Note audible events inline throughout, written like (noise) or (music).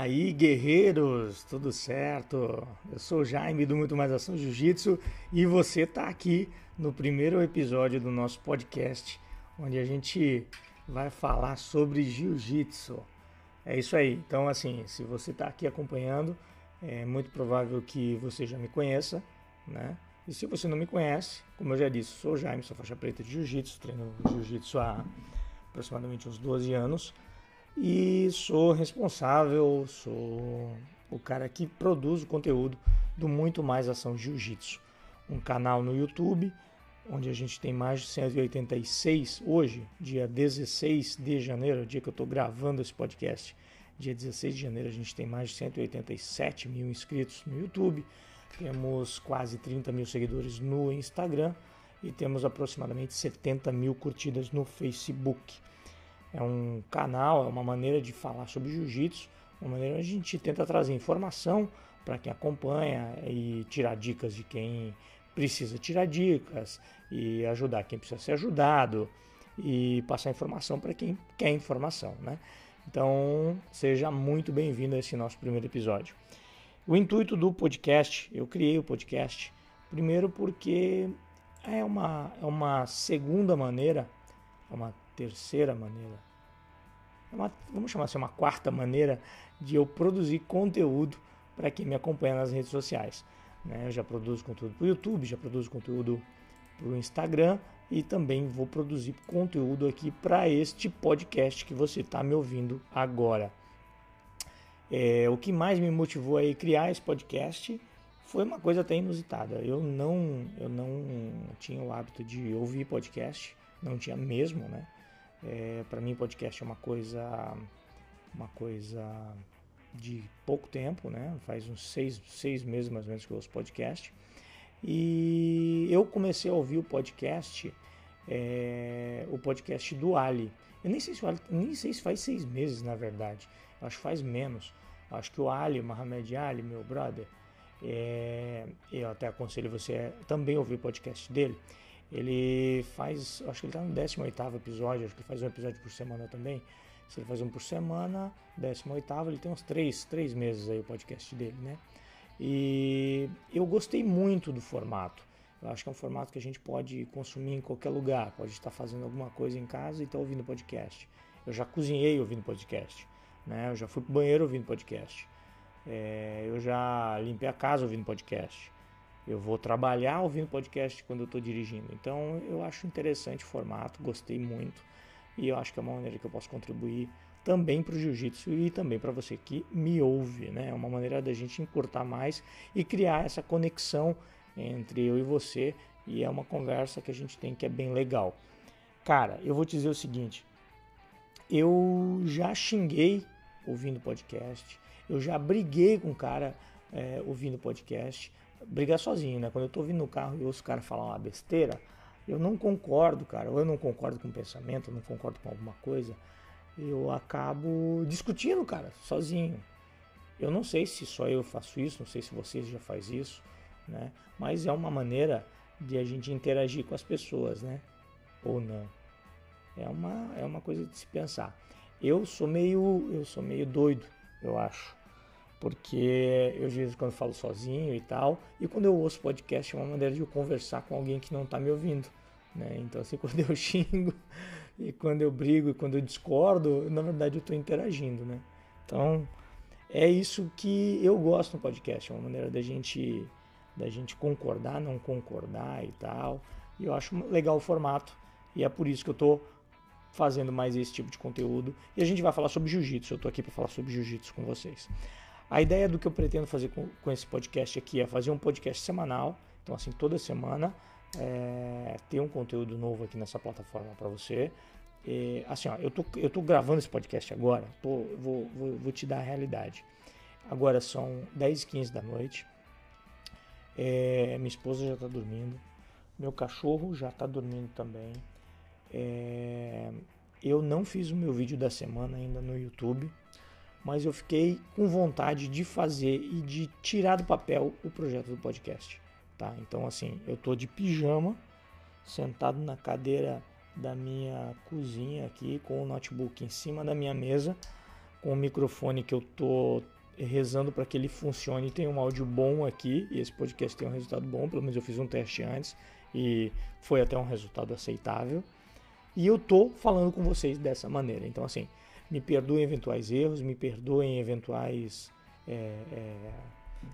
aí, guerreiros, tudo certo? Eu sou o Jaime do Muito Mais Ação Jiu-Jitsu e você está aqui no primeiro episódio do nosso podcast, onde a gente vai falar sobre Jiu-Jitsu. É isso aí. Então, assim, se você está aqui acompanhando, é muito provável que você já me conheça, né? E se você não me conhece, como eu já disse, sou o Jaime, sou faixa preta de Jiu-Jitsu, treino Jiu-Jitsu há aproximadamente uns 12 anos e sou responsável, sou o cara que produz o conteúdo do Muito Mais Ação Jiu-Jitsu, um canal no YouTube onde a gente tem mais de 186 hoje, dia 16 de janeiro, dia que eu estou gravando esse podcast. Dia 16 de janeiro a gente tem mais de 187 mil inscritos no YouTube, temos quase 30 mil seguidores no Instagram e temos aproximadamente 70 mil curtidas no Facebook. É um canal, é uma maneira de falar sobre jiu-jitsu, uma maneira onde a gente tenta trazer informação para quem acompanha e tirar dicas de quem precisa tirar dicas e ajudar quem precisa ser ajudado e passar informação para quem quer informação, né? Então, seja muito bem-vindo a esse nosso primeiro episódio. O intuito do podcast, eu criei o podcast, primeiro porque é uma, é uma segunda maneira, é uma terceira maneira, é uma, vamos chamar assim, uma quarta maneira de eu produzir conteúdo para quem me acompanha nas redes sociais. Né? Eu já produzo conteúdo para o YouTube, já produzo conteúdo para o Instagram e também vou produzir conteúdo aqui para este podcast que você está me ouvindo agora. É, o que mais me motivou a criar esse podcast foi uma coisa até inusitada. Eu não, eu não tinha o hábito de ouvir podcast, não tinha mesmo, né? É, para mim, podcast é uma coisa, uma coisa de pouco tempo, né? Faz uns seis, seis meses mais ou menos que eu ouço podcast. E eu comecei a ouvir o podcast, é, o podcast do Ali. Eu nem sei, se, nem sei se faz seis meses, na verdade. Eu acho que faz menos. Eu acho que o Ali, Mohamed Ali, meu brother, é, eu até aconselho você também ouvir o podcast dele. Ele faz, acho que ele está no 18 episódio, acho que ele faz um episódio por semana também. Se ele faz um por semana, 18 ele tem uns 3, 3 meses aí o podcast dele, né? E eu gostei muito do formato. Eu acho que é um formato que a gente pode consumir em qualquer lugar. Pode estar fazendo alguma coisa em casa e estar ouvindo podcast. Eu já cozinhei ouvindo podcast. Né? Eu já fui pro banheiro ouvindo podcast. É, eu já limpei a casa ouvindo podcast. Eu vou trabalhar ouvindo podcast quando eu estou dirigindo. Então eu acho interessante o formato, gostei muito. E eu acho que é uma maneira que eu posso contribuir também para o jiu-jitsu e também para você que me ouve. Né? É uma maneira da gente encurtar mais e criar essa conexão entre eu e você. E é uma conversa que a gente tem que é bem legal. Cara, eu vou te dizer o seguinte: eu já xinguei ouvindo podcast, eu já briguei com o cara é, ouvindo podcast brigar sozinho, né? Quando eu tô vindo no carro e ouço o cara falar uma besteira, eu não concordo, cara. Ou eu não concordo com o pensamento, eu não concordo com alguma coisa, eu acabo discutindo, cara, sozinho. Eu não sei se só eu faço isso, não sei se você já faz isso, né? Mas é uma maneira de a gente interagir com as pessoas, né? Ou não. É uma, é uma coisa de se pensar. Eu sou meio, eu sou meio doido, eu acho porque eu de vez em quando falo sozinho e tal, e quando eu ouço podcast é uma maneira de eu conversar com alguém que não está me ouvindo. Né? Então, assim, (laughs) quando eu xingo, e quando eu brigo, e quando eu discordo, na verdade eu estou interagindo. Né? Então, é isso que eu gosto no podcast, é uma maneira da gente, da gente concordar, não concordar e tal. E eu acho legal o formato, e é por isso que eu estou fazendo mais esse tipo de conteúdo. E a gente vai falar sobre jiu-jitsu, eu estou aqui para falar sobre jiu-jitsu com vocês. A ideia do que eu pretendo fazer com, com esse podcast aqui é fazer um podcast semanal. Então, assim, toda semana é, ter um conteúdo novo aqui nessa plataforma para você. E, assim, ó, eu tô, eu tô gravando esse podcast agora, tô, vou, vou, vou te dar a realidade. Agora são 10 e 15 da noite. É, minha esposa já está dormindo. Meu cachorro já está dormindo também. É, eu não fiz o meu vídeo da semana ainda no YouTube mas eu fiquei com vontade de fazer e de tirar do papel o projeto do podcast, tá? Então assim, eu tô de pijama, sentado na cadeira da minha cozinha aqui com o notebook em cima da minha mesa, com o microfone que eu tô rezando para que ele funcione e tenha um áudio bom aqui. E esse podcast tem um resultado bom, pelo menos eu fiz um teste antes e foi até um resultado aceitável. E eu tô falando com vocês dessa maneira. Então, assim, me perdoem eventuais erros, me perdoem eventuais. É, é,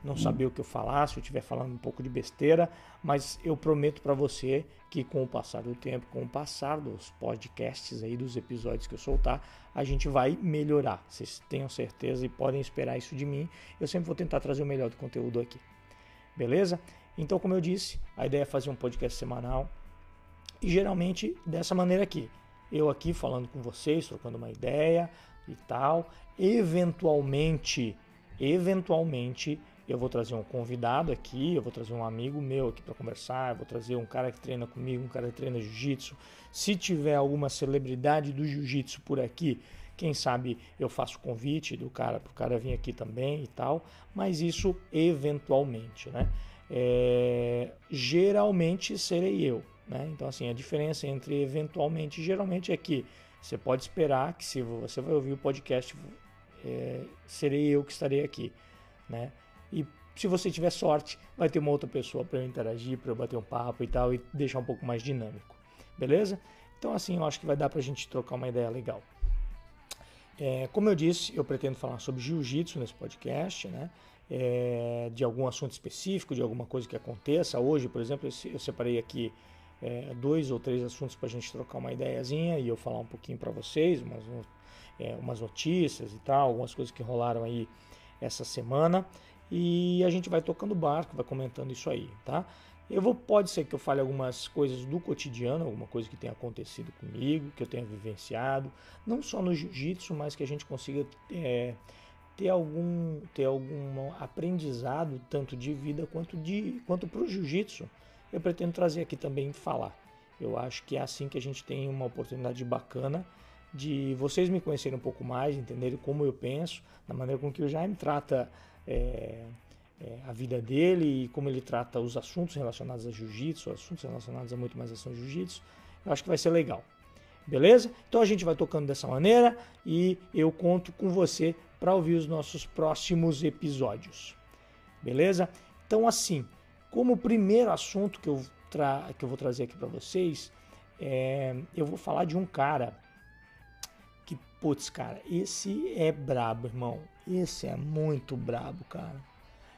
não saber o que eu falar, se eu estiver falando um pouco de besteira, mas eu prometo para você que com o passar do tempo, com o passar dos podcasts aí, dos episódios que eu soltar, a gente vai melhorar. Vocês tenham certeza e podem esperar isso de mim. Eu sempre vou tentar trazer o melhor do conteúdo aqui. Beleza? Então, como eu disse, a ideia é fazer um podcast semanal e geralmente dessa maneira aqui. Eu aqui falando com vocês, trocando uma ideia e tal. Eventualmente, eventualmente eu vou trazer um convidado aqui, eu vou trazer um amigo meu aqui para conversar, eu vou trazer um cara que treina comigo, um cara que treina jiu-jitsu. Se tiver alguma celebridade do jiu-jitsu por aqui, quem sabe eu faço convite do cara para o cara vir aqui também e tal, mas isso eventualmente, né? É, geralmente serei eu, né? Então assim a diferença entre eventualmente e geralmente é que você pode esperar que se você vai ouvir o podcast, é, serei eu que estarei aqui, né? E se você tiver sorte, vai ter uma outra pessoa para eu interagir, para eu bater um papo e tal, e deixar um pouco mais dinâmico. Beleza? Então, assim, eu acho que vai dar para a gente trocar uma ideia legal. É, como eu disse, eu pretendo falar sobre jiu-jitsu nesse podcast, né? É, de algum assunto específico, de alguma coisa que aconteça. Hoje, por exemplo, eu separei aqui é, dois ou três assuntos para a gente trocar uma ideiazinha e eu falar um pouquinho para vocês, umas, é, umas notícias e tal, algumas coisas que rolaram aí essa semana e a gente vai tocando barco, vai comentando isso aí, tá? Eu vou, pode ser que eu fale algumas coisas do cotidiano, alguma coisa que tenha acontecido comigo, que eu tenha vivenciado, não só no jiu-jitsu, mas que a gente consiga é, ter algum ter algum aprendizado tanto de vida quanto de quanto para o jiu-jitsu. Eu pretendo trazer aqui também falar. Eu acho que é assim que a gente tem uma oportunidade bacana de vocês me conhecerem um pouco mais, entenderem como eu penso, da maneira com que o Jaime trata é, é, a vida dele e como ele trata os assuntos relacionados a jiu-jitsu, assuntos relacionados a muito mais ação jiu-jitsu, eu acho que vai ser legal. Beleza? Então a gente vai tocando dessa maneira e eu conto com você para ouvir os nossos próximos episódios. Beleza? Então assim, como primeiro assunto que eu, tra que eu vou trazer aqui para vocês, é, eu vou falar de um cara que, putz, cara, esse é brabo, irmão. Esse é muito brabo, cara.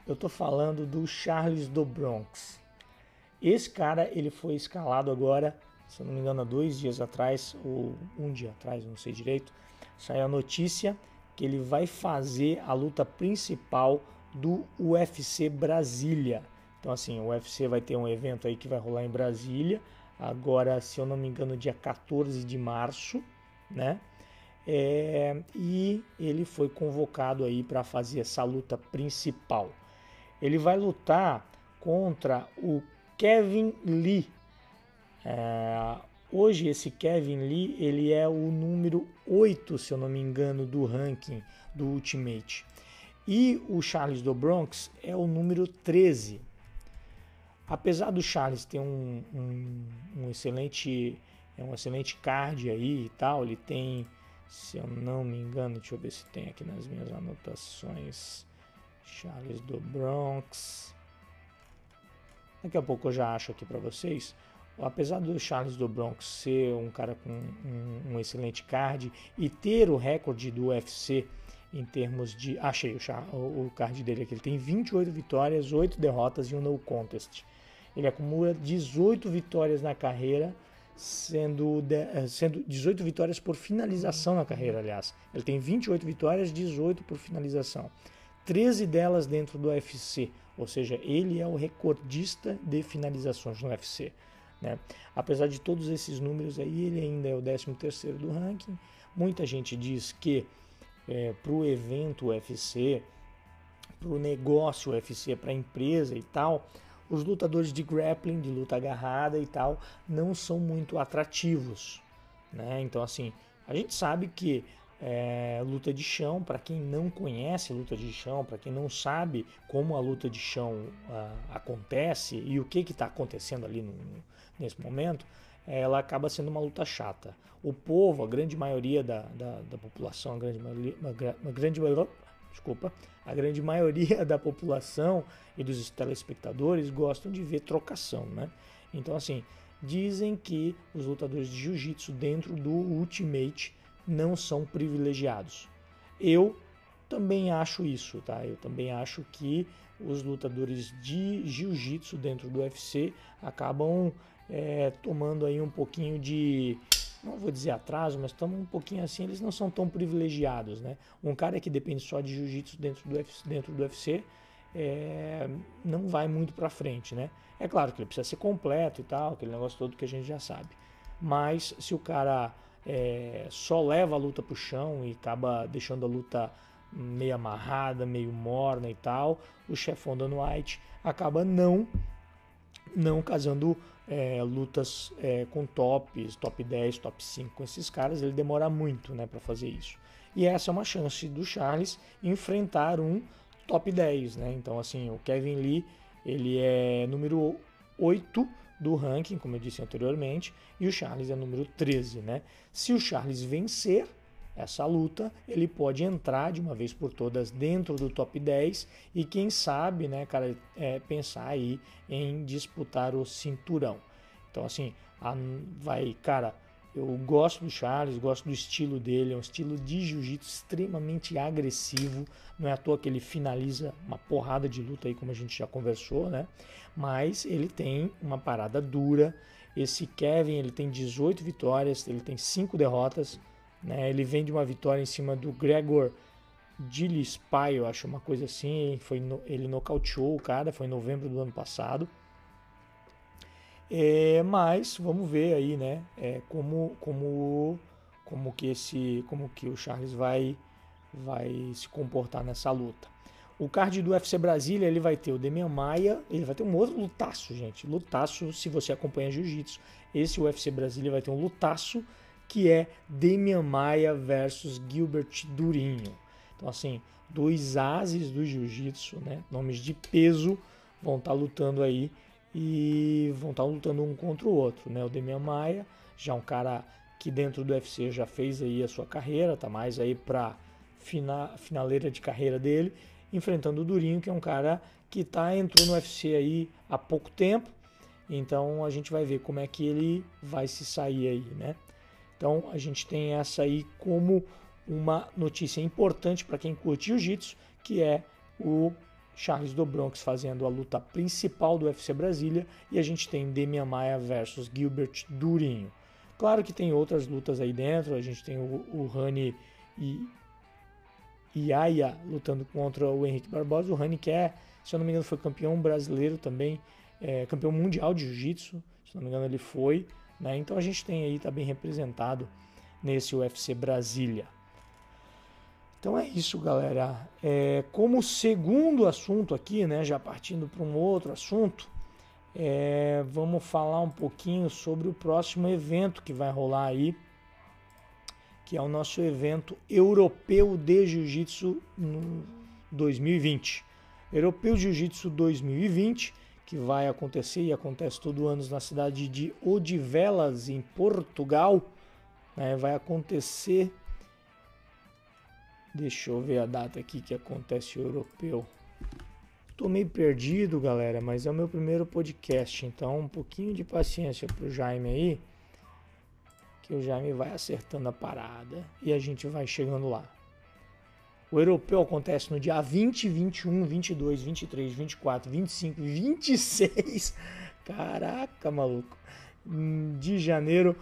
Eu tô falando do Charles do Bronx. Esse cara, ele foi escalado agora, se eu não me engano, há dois dias atrás, ou um dia atrás, não sei direito, saiu a notícia que ele vai fazer a luta principal do UFC Brasília. Então, assim, o UFC vai ter um evento aí que vai rolar em Brasília, agora, se eu não me engano, dia 14 de março, né? é, e ele foi convocado aí para fazer essa luta principal. Ele vai lutar contra o Kevin Lee. É, hoje esse Kevin Lee ele é o número 8, se eu não me engano, do ranking do Ultimate. E o Charles do Bronx é o número 13. Apesar do Charles ter um, um, um excelente é um excelente card aí e tal, ele tem se eu não me engano, deixa eu ver se tem aqui nas minhas anotações. Charles do Bronx. Daqui a pouco eu já acho aqui para vocês. Apesar do Charles do Bronx ser um cara com um, um excelente card e ter o recorde do UFC em termos de. Achei o, o card dele aqui. Ele tem 28 vitórias, 8 derrotas e um no contest. Ele acumula 18 vitórias na carreira sendo, de, eh, sendo 18 vitórias por finalização na carreira, aliás. Ele tem 28 vitórias, 18 por finalização. 13 delas dentro do UFC, ou seja, ele é o recordista de finalizações no UFC. Né? Apesar de todos esses números aí, ele ainda é o 13º do ranking. Muita gente diz que é, para o evento UFC, para o negócio UFC, para a empresa e tal, os lutadores de grappling, de luta agarrada e tal, não são muito atrativos. Né? Então, assim, a gente sabe que é, luta de chão, para quem não conhece luta de chão, para quem não sabe como a luta de chão uh, acontece e o que está acontecendo ali no, nesse momento, ela acaba sendo uma luta chata. O povo, a grande maioria da, da, da população, a grande maioria, uma grande desculpa, a grande maioria (laughs) da população e dos telespectadores gostam de ver trocação, né? Então assim, dizem que os lutadores de jiu-jitsu dentro do Ultimate não são privilegiados. Eu também acho isso, tá? Eu também acho que os lutadores de jiu-jitsu dentro do UFC acabam é, tomando aí um pouquinho de, não vou dizer atraso, mas tomam um pouquinho assim, eles não são tão privilegiados, né? Um cara que depende só de jiu-jitsu dentro do UFC, dentro do UFC é, não vai muito para frente, né? É claro que ele precisa ser completo e tal, aquele negócio todo que a gente já sabe. Mas se o cara é, só leva a luta para o chão e acaba deixando a luta meio amarrada, meio morna e tal, o chefão Dan White acaba não não casando é, lutas é, com tops, top 10, top 5 com esses caras, ele demora muito né, para fazer isso. E essa é uma chance do Charles enfrentar um top 10. Né? Então, assim, o Kevin Lee ele é número 8 do ranking, como eu disse anteriormente, e o Charles é número 13. Né? Se o Charles vencer essa luta, ele pode entrar de uma vez por todas dentro do top 10 e quem sabe, né, cara, é, pensar aí em disputar o cinturão. Então, assim, a, vai, cara, eu gosto do Charles, gosto do estilo dele, é um estilo de jiu-jitsu extremamente agressivo. Não é à toa que ele finaliza uma porrada de luta aí, como a gente já conversou, né? Mas ele tem uma parada dura. Esse Kevin, ele tem 18 vitórias, ele tem 5 derrotas. Né? Ele vem de uma vitória em cima do Gregor Gillespie, eu acho uma coisa assim. Foi no, ele nocauteou o cara, foi em novembro do ano passado. É, mas vamos ver aí, né? É, como, como, como que esse, como que o Charles vai, vai se comportar nessa luta. O card do UFC Brasília ele vai ter o Demian Maia, ele vai ter um outro lutaço, gente. Lutaço, se você acompanha jiu-jitsu. Esse UFC Brasília vai ter um lutaço que é Demian Maia versus Gilbert Durinho. Então, assim, dois ases do jiu-jitsu, né? Nomes de peso vão estar tá lutando aí e vão estar tá lutando um contra o outro, né? O Demian Maia, já um cara que dentro do UFC já fez aí a sua carreira, tá mais aí para fina, finaleira de carreira dele, enfrentando o Durinho, que é um cara que tá entrou no UFC aí há pouco tempo. Então a gente vai ver como é que ele vai se sair aí, né? Então a gente tem essa aí como uma notícia importante para quem curte jiu-jitsu, que é o Charles do Bronx fazendo a luta principal do UFC Brasília e a gente tem Demian Maia versus Gilbert Durinho. Claro que tem outras lutas aí dentro, a gente tem o, o Rani e Aya lutando contra o Henrique Barbosa. O Rani que é, se eu não me engano, foi campeão brasileiro também, é, campeão mundial de jiu-jitsu, se não me engano ele foi. Né? Então a gente tem aí, está bem representado nesse UFC Brasília. Então é isso, galera. É, como segundo assunto aqui, né, já partindo para um outro assunto, é, vamos falar um pouquinho sobre o próximo evento que vai rolar aí, que é o nosso evento europeu de Jiu-Jitsu 2020. Europeu Jiu-Jitsu 2020 que vai acontecer e acontece todo ano na cidade de Odivelas, em Portugal. Né? Vai acontecer. Deixa eu ver a data aqui que acontece o europeu. Tô meio perdido, galera, mas é o meu primeiro podcast, então um pouquinho de paciência pro Jaime aí, que o Jaime vai acertando a parada e a gente vai chegando lá. O europeu acontece no dia 20, 21, 22, 23, 24, 25, 26. Caraca, maluco. De janeiro,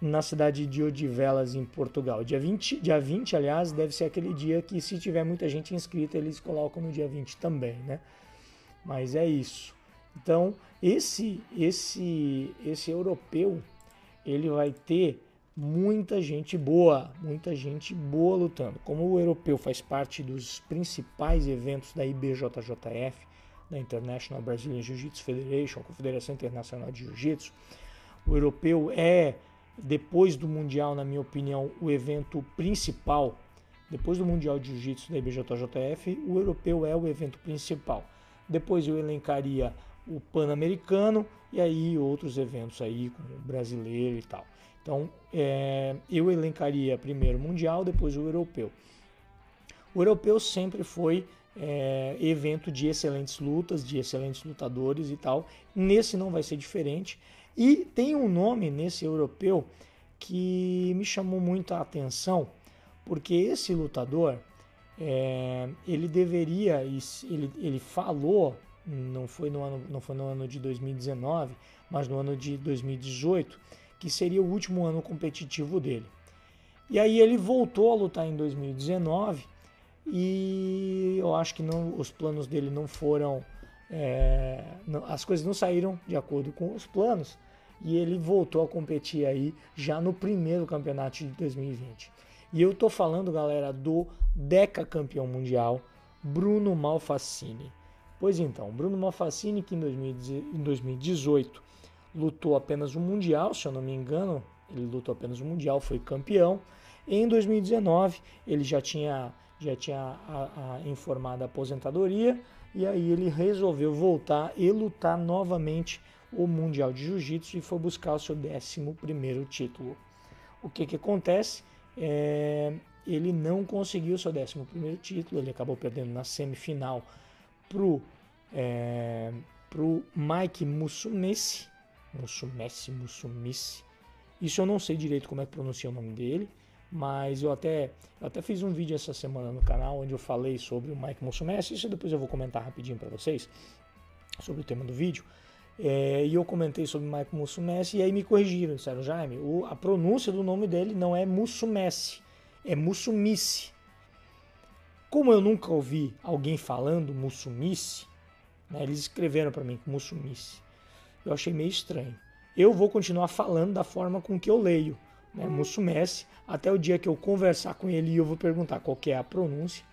na cidade de Odivelas, em Portugal. Dia 20, dia 20, aliás, deve ser aquele dia que, se tiver muita gente inscrita, eles colocam no dia 20 também, né? Mas é isso. Então, esse, esse, esse europeu, ele vai ter muita gente boa, muita gente boa lutando. Como o europeu faz parte dos principais eventos da IBJJF, da International Brazilian Jiu-Jitsu Federation, Confederação Internacional de Jiu-Jitsu, o europeu é, depois do Mundial, na minha opinião, o evento principal. Depois do Mundial de Jiu-Jitsu da IBJJF, o europeu é o evento principal. Depois eu elencaria o Pan-Americano e aí outros eventos aí, como o brasileiro e tal. Então, é, eu elencaria primeiro o Mundial, depois o Europeu. O Europeu sempre foi é, evento de excelentes lutas, de excelentes lutadores e tal. Nesse não vai ser diferente. E tem um nome nesse Europeu que me chamou muito a atenção, porque esse lutador, é, ele deveria, ele, ele falou, não foi, no ano, não foi no ano de 2019, mas no ano de 2018, que seria o último ano competitivo dele. E aí ele voltou a lutar em 2019 e eu acho que não, os planos dele não foram, é, não, as coisas não saíram de acordo com os planos e ele voltou a competir aí já no primeiro campeonato de 2020. E eu tô falando, galera, do Deca campeão mundial, Bruno Malfacini. Pois então, Bruno Malfacini que em 2018 lutou apenas o mundial, se eu não me engano, ele lutou apenas o mundial, foi campeão. Em 2019 ele já tinha já tinha a, a informado a aposentadoria e aí ele resolveu voltar e lutar novamente o Mundial de Jiu-Jitsu e foi buscar o seu 11 título. O que, que acontece? É, ele não conseguiu seu 11 título, ele acabou perdendo na semifinal para o é, pro Mike Musumeci. Musumeci, Musumeci. Isso eu não sei direito como é que pronuncia o nome dele, mas eu até, eu até fiz um vídeo essa semana no canal onde eu falei sobre o Mike Musumeci. Isso depois eu vou comentar rapidinho para vocês sobre o tema do vídeo. É, e eu comentei sobre Mike Mussumessi e aí me corrigiram, disseram, Jaime, o, a pronúncia do nome dele não é Mussumessi, é Mussumice. Como eu nunca ouvi alguém falando Mussumice, né, eles escreveram para mim Mussumice. Eu achei meio estranho. Eu vou continuar falando da forma com que eu leio, né, Mussumessi, até o dia que eu conversar com ele e eu vou perguntar qual é a pronúncia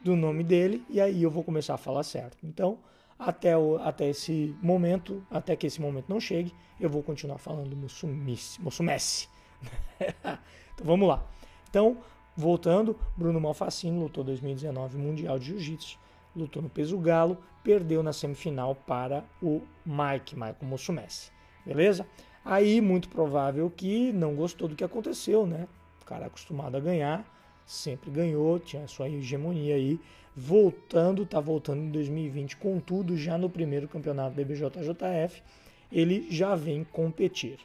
do nome dele e aí eu vou começar a falar certo. Então, até, o, até esse momento, até que esse momento não chegue, eu vou continuar falando Mussumessi. (laughs) então vamos lá. Então, voltando, Bruno Malfacini lutou 2019 Mundial de Jiu-Jitsu, lutou no peso galo, perdeu na semifinal para o Mike, Michael Mussumessi. Beleza? Aí, muito provável que não gostou do que aconteceu, né? O cara acostumado a ganhar, sempre ganhou, tinha sua hegemonia aí, voltando, tá voltando em 2020, contudo, já no primeiro campeonato da ele já vem competir.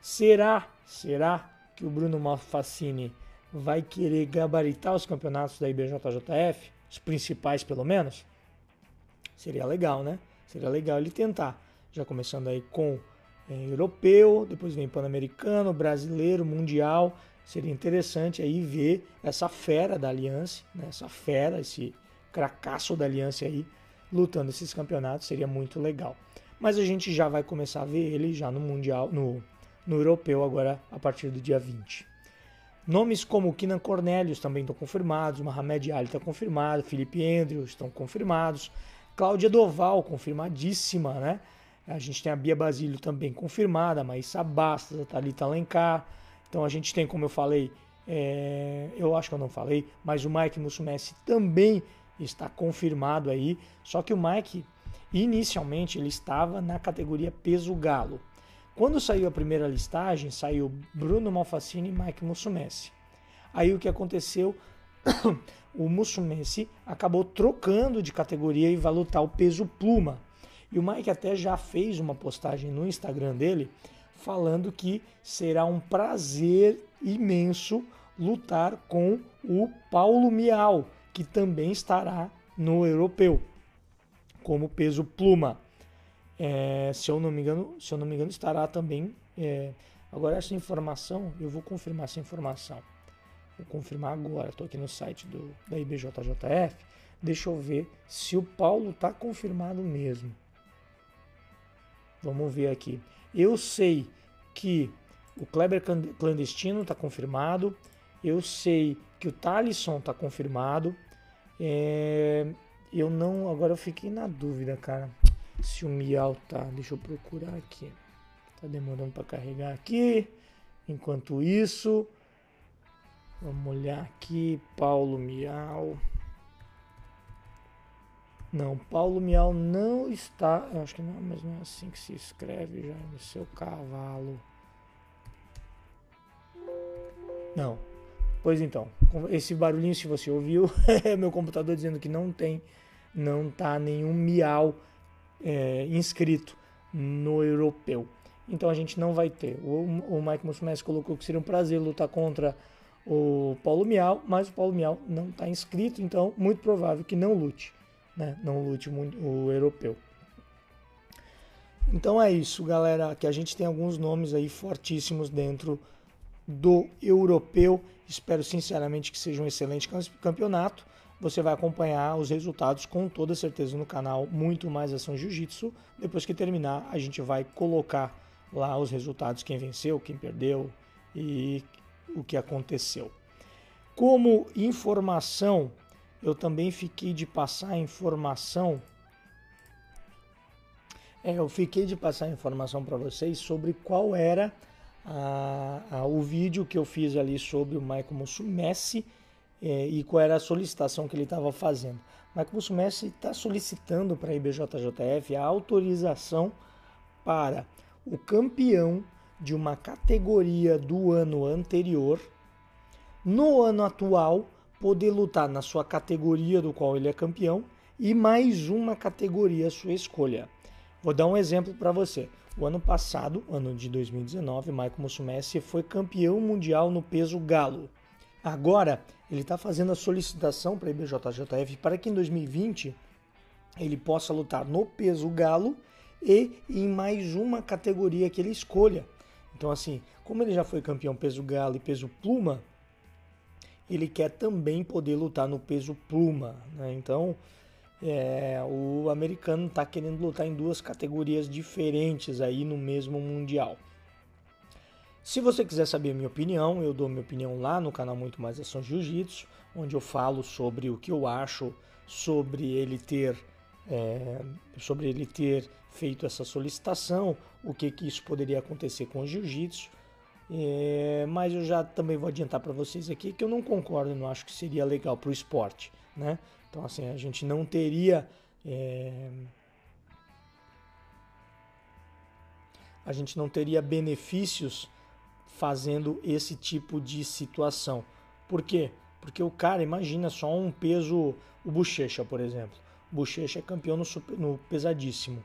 Será, será que o Bruno Malfacini vai querer gabaritar os campeonatos da IBJJF, os principais pelo menos? Seria legal, né? Seria legal ele tentar. Já começando aí com é, europeu, depois vem pan-americano, brasileiro, mundial, seria interessante aí ver essa fera da Aliança, né? essa fera, esse cracaço da Aliança aí lutando esses campeonatos, seria muito legal. Mas a gente já vai começar a ver ele já no Mundial, no, no Europeu agora a partir do dia 20. Nomes como Kinan Cornelius também estão confirmados, Mohamed Ali está confirmado, Felipe Andrews estão confirmados, Cláudia Doval confirmadíssima, né? A gente tem a Bia Basílio também confirmada, Maísa Bastos, a Thalita Alencar, então a gente tem, como eu falei, é, eu acho que eu não falei, mas o Mike Mussumessi também está confirmado aí. Só que o Mike, inicialmente, ele estava na categoria peso galo. Quando saiu a primeira listagem, saiu Bruno Malfacini e Mike Mussumessi. Aí o que aconteceu? (coughs) o Mussumessi acabou trocando de categoria e vai lutar o peso pluma. E o Mike até já fez uma postagem no Instagram dele falando que será um prazer imenso lutar com o Paulo Miau, que também estará no europeu como peso pluma. É, se eu não me engano, se eu não me engano, estará também. É, agora essa informação, eu vou confirmar essa informação. Vou confirmar agora. Estou aqui no site do, da IBJJF. Deixa eu ver se o Paulo está confirmado mesmo. Vamos ver aqui. Eu sei que o Kleber clandestino está confirmado. Eu sei que o Talisson está confirmado. É, eu não. Agora eu fiquei na dúvida, cara. Se o Miau tá. Deixa eu procurar aqui. Tá demorando para carregar aqui. Enquanto isso, vamos olhar aqui. Paulo Miau. Não, Paulo Miau não está. Eu acho que não, mas não é assim que se escreve, Jaime. Seu cavalo. Não. Pois então, esse barulhinho, se você ouviu, (laughs) é meu computador dizendo que não tem, não tá nenhum miau é, inscrito no europeu. Então a gente não vai ter. O, o Mike Musumeci colocou que seria um prazer lutar contra o Paulo Miau, mas o Paulo Miau não está inscrito, então muito provável que não lute né? não lute o europeu. Então é isso, galera, que a gente tem alguns nomes aí fortíssimos dentro do europeu. Espero sinceramente que seja um excelente campeonato. Você vai acompanhar os resultados com toda certeza no canal Muito Mais Ação Jiu-Jitsu. Depois que terminar, a gente vai colocar lá os resultados, quem venceu, quem perdeu e o que aconteceu. Como informação, eu também fiquei de passar informação. É, eu fiquei de passar informação para vocês sobre qual era a, a, o vídeo que eu fiz ali sobre o Michael Mussumessi é, e qual era a solicitação que ele estava fazendo. Michael Mussumessi está solicitando para a IBJJF a autorização para o campeão de uma categoria do ano anterior, no ano atual, poder lutar na sua categoria do qual ele é campeão e mais uma categoria à sua escolha. Vou dar um exemplo para você. O ano passado, ano de 2019, Michael Mussumessi foi campeão mundial no peso galo. Agora, ele está fazendo a solicitação para a IBJJF para que em 2020 ele possa lutar no peso galo e em mais uma categoria que ele escolha. Então, assim, como ele já foi campeão peso galo e peso pluma, ele quer também poder lutar no peso pluma. Né? Então, é, o americano está querendo lutar em duas categorias diferentes aí no mesmo mundial. Se você quiser saber a minha opinião, eu dou minha opinião lá no canal Muito Mais Ação Jiu-Jitsu, onde eu falo sobre o que eu acho sobre ele ter é, sobre ele ter feito essa solicitação, o que, que isso poderia acontecer com o jiu-jitsu é, mas eu já também vou adiantar para vocês aqui que eu não concordo, não acho que seria legal para o esporte, né? Então assim a gente não teria é, a gente não teria benefícios fazendo esse tipo de situação. Por quê? Porque o cara, imagina só um peso, o Bochecha, por exemplo. O Bochecha é campeão no, super, no pesadíssimo.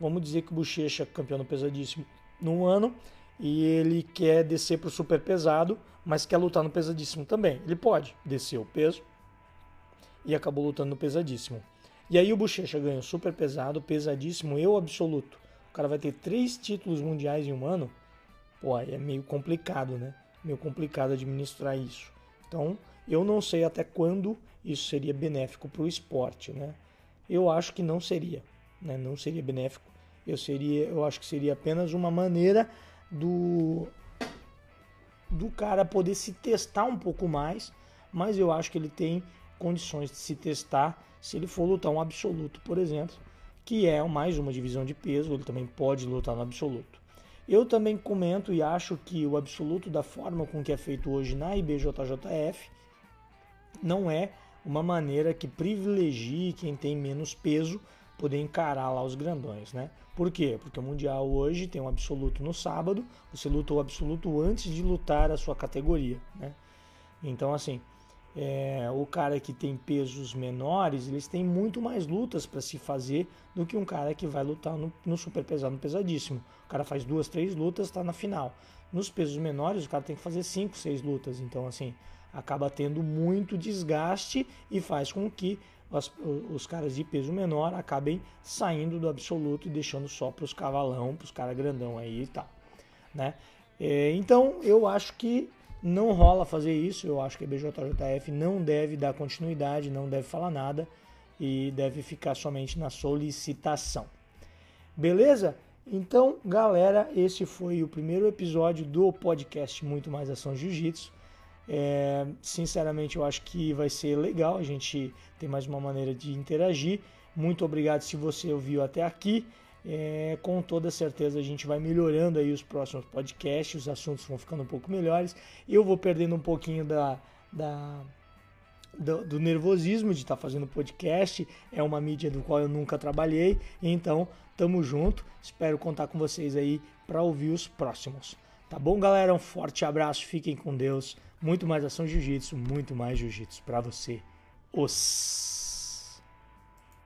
Vamos dizer que o Bochecha é campeão no pesadíssimo no ano e ele quer descer para o super pesado, mas quer lutar no pesadíssimo também. Ele pode descer o peso e acabou lutando no pesadíssimo. E aí o Bochecha ganha super pesado, pesadíssimo e o absoluto. O cara vai ter três títulos mundiais em um ano. Pô, é meio complicado, né? Meio complicado administrar isso. Então, eu não sei até quando isso seria benéfico para o esporte, né? Eu acho que não seria, né? Não seria benéfico. Eu seria, eu acho que seria apenas uma maneira do do cara poder se testar um pouco mais, mas eu acho que ele tem condições de se testar se ele for lutar um absoluto, por exemplo, que é mais uma divisão de peso, ele também pode lutar no absoluto. Eu também comento e acho que o absoluto da forma com que é feito hoje na IBJJF não é uma maneira que privilegie quem tem menos peso poder encarar lá os grandões, né? Por quê? Porque o Mundial hoje tem um absoluto no sábado, você luta o absoluto antes de lutar a sua categoria, né? Então, assim, é, o cara que tem pesos menores, eles têm muito mais lutas para se fazer do que um cara que vai lutar no, no super pesado, no pesadíssimo. O cara faz duas, três lutas, está na final. Nos pesos menores, o cara tem que fazer cinco, seis lutas. Então, assim, acaba tendo muito desgaste e faz com que os, os caras de peso menor acabem saindo do absoluto e deixando só para os cavalão, para os caras grandão aí e tal. Né? É, então eu acho que não rola fazer isso, eu acho que a BJJF não deve dar continuidade, não deve falar nada e deve ficar somente na solicitação. Beleza? Então, galera, esse foi o primeiro episódio do podcast Muito Mais Ação Jiu-Jitsu. É, sinceramente, eu acho que vai ser legal a gente ter mais uma maneira de interagir. Muito obrigado se você ouviu até aqui. É, com toda certeza a gente vai melhorando aí os próximos podcasts, os assuntos vão ficando um pouco melhores. Eu vou perdendo um pouquinho da, da, do, do nervosismo de estar tá fazendo podcast. É uma mídia do qual eu nunca trabalhei. Então, tamo junto. Espero contar com vocês aí para ouvir os próximos. Tá bom, galera? Um forte abraço. Fiquem com Deus. Muito mais ação jiu-jitsu, muito mais jiu-jitsu para você. Os